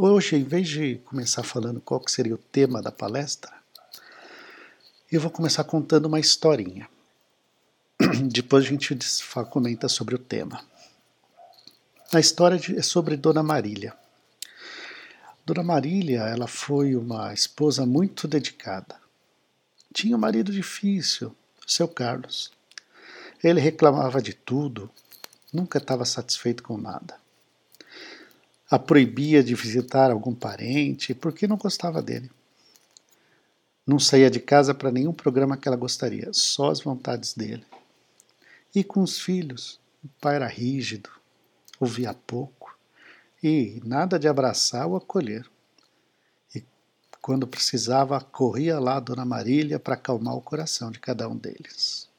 hoje, em vez de começar falando qual que seria o tema da palestra, eu vou começar contando uma historinha. Depois a gente comenta sobre o tema. A história é sobre Dona Marília. Dona Marília, ela foi uma esposa muito dedicada. Tinha um marido difícil, seu Carlos. Ele reclamava de tudo, nunca estava satisfeito com nada. A proibia de visitar algum parente porque não gostava dele. Não saía de casa para nenhum programa que ela gostaria, só as vontades dele. E com os filhos, o pai era rígido, ouvia pouco e nada de abraçar ou acolher. E quando precisava, corria lá a Dona Marília para acalmar o coração de cada um deles.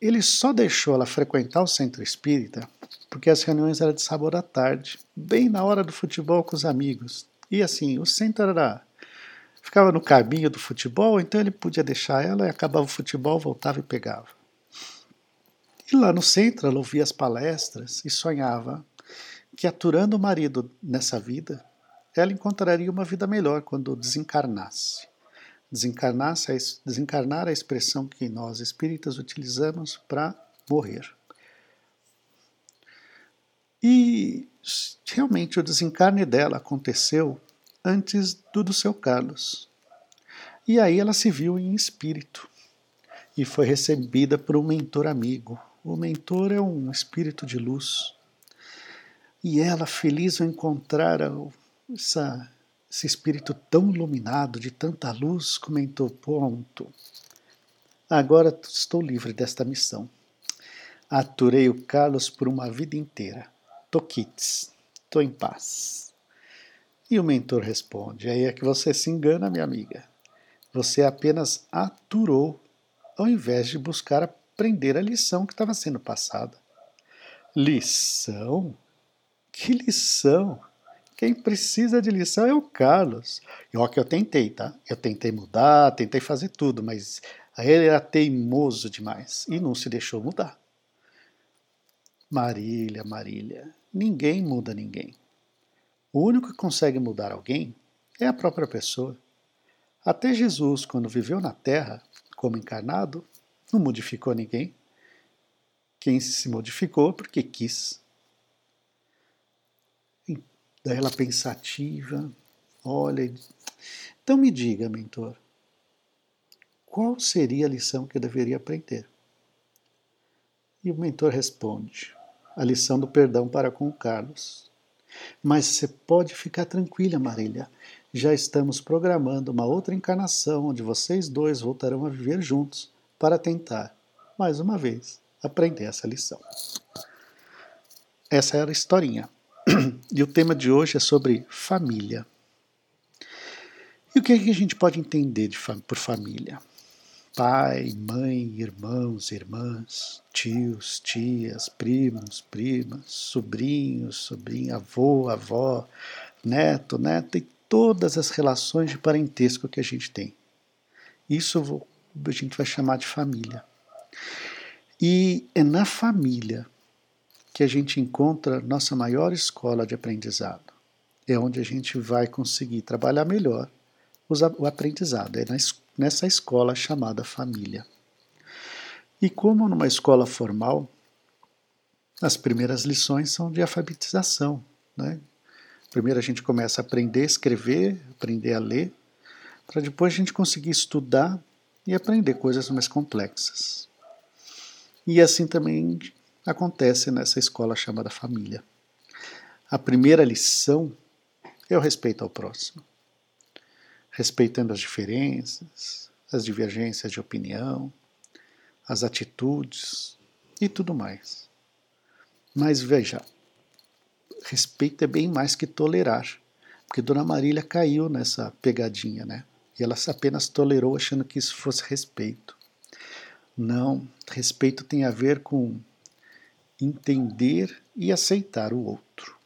Ele só deixou ela frequentar o centro espírita porque as reuniões eram de sábado à tarde, bem na hora do futebol com os amigos. E assim, o centro era ficava no caminho do futebol, então ele podia deixar ela e acabava o futebol, voltava e pegava. E lá no centro ela ouvia as palestras e sonhava que aturando o marido nessa vida, ela encontraria uma vida melhor quando desencarnasse. Desencarnasse, desencarnar a expressão que nós espíritas utilizamos para morrer. E realmente o desencarne dela aconteceu antes do do seu Carlos. E aí ela se viu em espírito e foi recebida por um mentor amigo. O mentor é um espírito de luz. E ela, feliz ao encontrar essa, esse espírito tão iluminado, de tanta luz, comentou: Ponto. Agora estou livre desta missão. Aturei o Carlos por uma vida inteira. Tô quites, tô em paz. E o mentor responde: Aí é que você se engana, minha amiga. Você apenas aturou, ao invés de buscar aprender a lição que estava sendo passada. Lição? Que lição? Quem precisa de lição é o Carlos. E ó que eu tentei, tá? Eu tentei mudar, tentei fazer tudo, mas ele era teimoso demais e não se deixou mudar. Marília, Marília, ninguém muda ninguém. O único que consegue mudar alguém é a própria pessoa. Até Jesus, quando viveu na Terra, como encarnado, não modificou ninguém. Quem se modificou porque quis. Ela pensativa, olha. Então me diga, mentor, qual seria a lição que eu deveria aprender? E o mentor responde: a lição do perdão para com o Carlos. Mas você pode ficar tranquila, Marília. Já estamos programando uma outra encarnação onde vocês dois voltarão a viver juntos para tentar, mais uma vez, aprender essa lição. Essa era a historinha. E o tema de hoje é sobre família. E o que, é que a gente pode entender de, por família? pai, mãe, irmãos, irmãs, tios, tias, primos, primas, sobrinhos, sobrinha, avô, avó, neto, neta e todas as relações de parentesco que a gente tem. Isso a gente vai chamar de família. E é na família que a gente encontra nossa maior escola de aprendizado. É onde a gente vai conseguir trabalhar melhor o aprendizado, é nessa escola chamada família. E como numa escola formal, as primeiras lições são de alfabetização. Né? Primeiro a gente começa a aprender a escrever, aprender a ler, para depois a gente conseguir estudar e aprender coisas mais complexas. E assim também acontece nessa escola chamada família. A primeira lição é o respeito ao próximo respeitando as diferenças, as divergências de opinião, as atitudes e tudo mais. Mas veja, respeito é bem mais que tolerar, porque Dona Marília caiu nessa pegadinha, né? E ela apenas tolerou achando que isso fosse respeito. Não, respeito tem a ver com entender e aceitar o outro.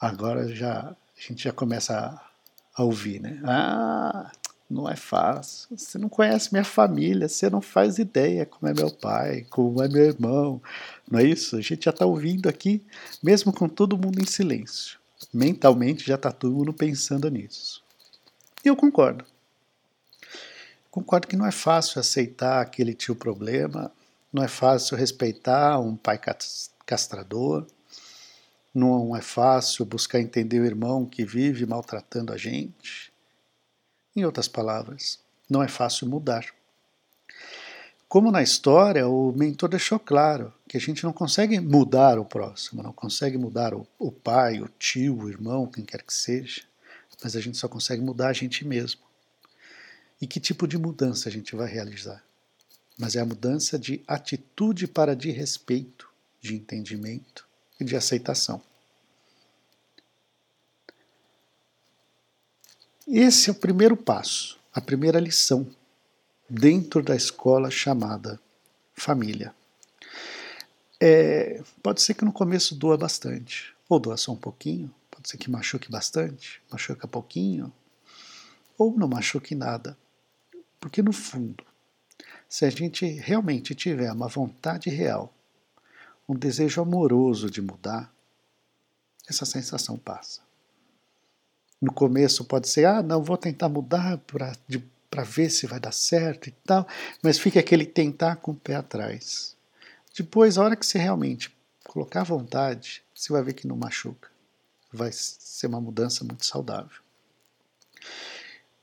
Agora já a gente já começa a a ouvir, né? Ah, não é fácil. Você não conhece minha família, você não faz ideia como é meu pai, como é meu irmão. Não é isso? A gente já está ouvindo aqui, mesmo com todo mundo em silêncio. Mentalmente já está todo mundo pensando nisso. E eu concordo. Concordo que não é fácil aceitar aquele tio problema, não é fácil respeitar um pai castrador, não é fácil buscar entender o irmão que vive maltratando a gente. Em outras palavras, não é fácil mudar. Como na história, o mentor deixou claro que a gente não consegue mudar o próximo, não consegue mudar o, o pai, o tio, o irmão, quem quer que seja, mas a gente só consegue mudar a gente mesmo. E que tipo de mudança a gente vai realizar? Mas é a mudança de atitude para de respeito, de entendimento e de aceitação. Esse é o primeiro passo, a primeira lição dentro da escola chamada família. É, pode ser que no começo doa bastante, ou doa só um pouquinho, pode ser que machuque bastante, machuca pouquinho, ou não machuque nada. Porque no fundo, se a gente realmente tiver uma vontade real, um desejo amoroso de mudar, essa sensação passa. No começo pode ser, ah, não, vou tentar mudar para ver se vai dar certo e tal, mas fica aquele tentar com o pé atrás. Depois, a hora que você realmente colocar vontade, você vai ver que não machuca. Vai ser uma mudança muito saudável.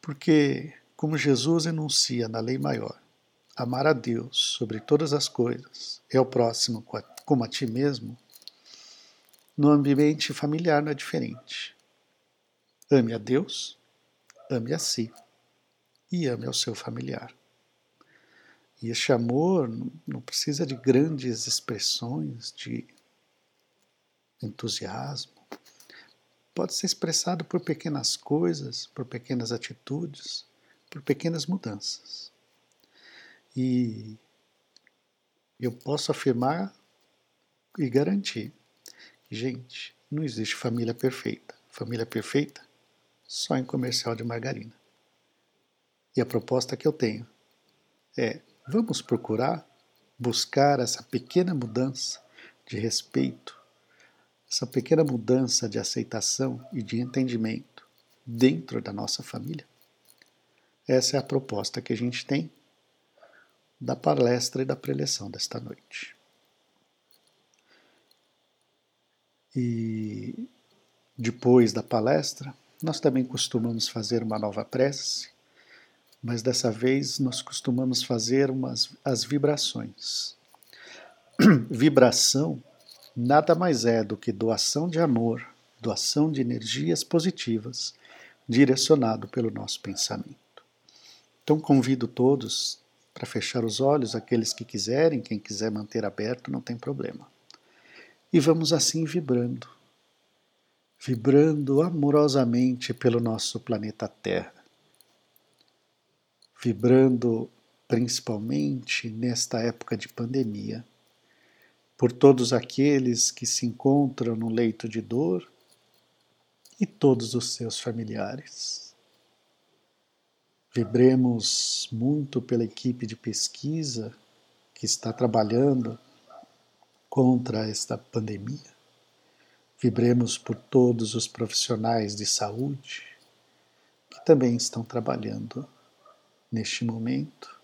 Porque, como Jesus enuncia na lei maior, amar a Deus sobre todas as coisas e ao próximo como a ti mesmo, no ambiente familiar não é diferente. Ame a Deus, ame a si e ame ao seu familiar. E este amor não precisa de grandes expressões de entusiasmo. Pode ser expressado por pequenas coisas, por pequenas atitudes, por pequenas mudanças. E eu posso afirmar e garantir gente, não existe família perfeita. Família perfeita só em comercial de margarina. E a proposta que eu tenho é: vamos procurar buscar essa pequena mudança de respeito, essa pequena mudança de aceitação e de entendimento dentro da nossa família? Essa é a proposta que a gente tem da palestra e da preleção desta noite. E depois da palestra, nós também costumamos fazer uma nova prece, mas dessa vez nós costumamos fazer umas, as vibrações. Vibração nada mais é do que doação de amor, doação de energias positivas direcionado pelo nosso pensamento. Então convido todos para fechar os olhos, aqueles que quiserem, quem quiser manter aberto, não tem problema. E vamos assim vibrando, vibrando amorosamente pelo nosso planeta Terra, vibrando principalmente nesta época de pandemia, por todos aqueles que se encontram no leito de dor e todos os seus familiares Vibremos muito pela equipe de pesquisa que está trabalhando contra esta pandemia. Vibremos por todos os profissionais de saúde que também estão trabalhando neste momento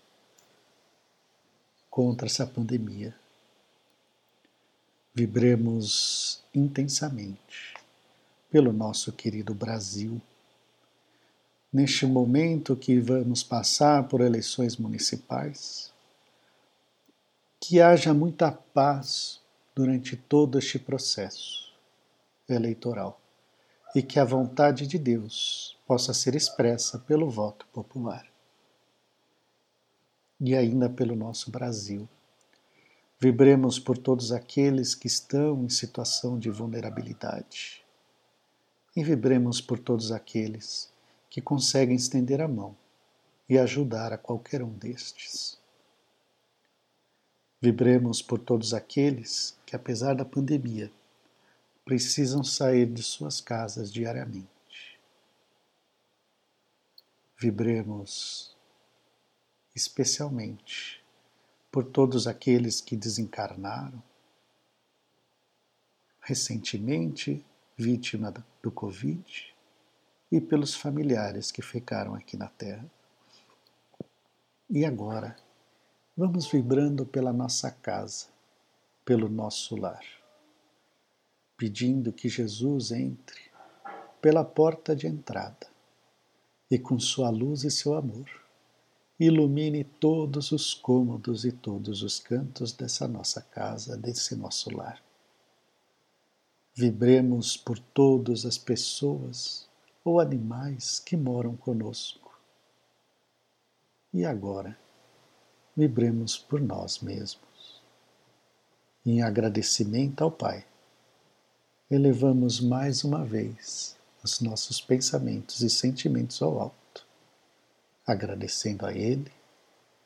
contra essa pandemia. Vibremos intensamente pelo nosso querido Brasil neste momento que vamos passar por eleições municipais, que haja muita paz durante todo este processo eleitoral e que a vontade de Deus possa ser expressa pelo voto popular. E ainda pelo nosso Brasil. Vibremos por todos aqueles que estão em situação de vulnerabilidade. E vibremos por todos aqueles que conseguem estender a mão e ajudar a qualquer um destes. Vibremos por todos aqueles que, apesar da pandemia, precisam sair de suas casas diariamente. vibremos especialmente por todos aqueles que desencarnaram recentemente, vítima do Covid, e pelos familiares que ficaram aqui na Terra. E agora, vamos vibrando pela nossa casa, pelo nosso lar, pedindo que Jesus entre pela porta de entrada e com sua luz e seu amor ilumine todos os cômodos e todos os cantos dessa nossa casa, desse nosso lar. Vibremos por todas as pessoas ou animais que moram conosco. E agora, vibremos por nós mesmos. Em agradecimento ao Pai, elevamos mais uma vez os nossos pensamentos e sentimentos ao alto, agradecendo a Ele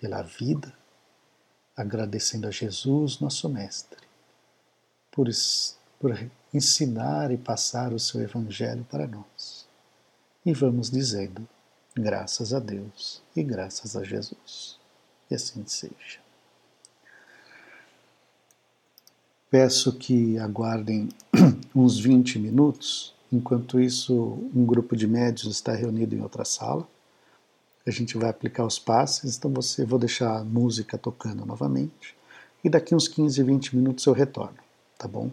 pela vida, agradecendo a Jesus, nosso Mestre, por, por ensinar e passar o seu Evangelho para nós. E vamos dizendo, graças a Deus e graças a Jesus. E assim seja. Peço que aguardem uns 20 minutos Enquanto isso, um grupo de médios está reunido em outra sala. A gente vai aplicar os passes, então você vou deixar a música tocando novamente e daqui uns 15, 20 minutos eu retorno, tá bom?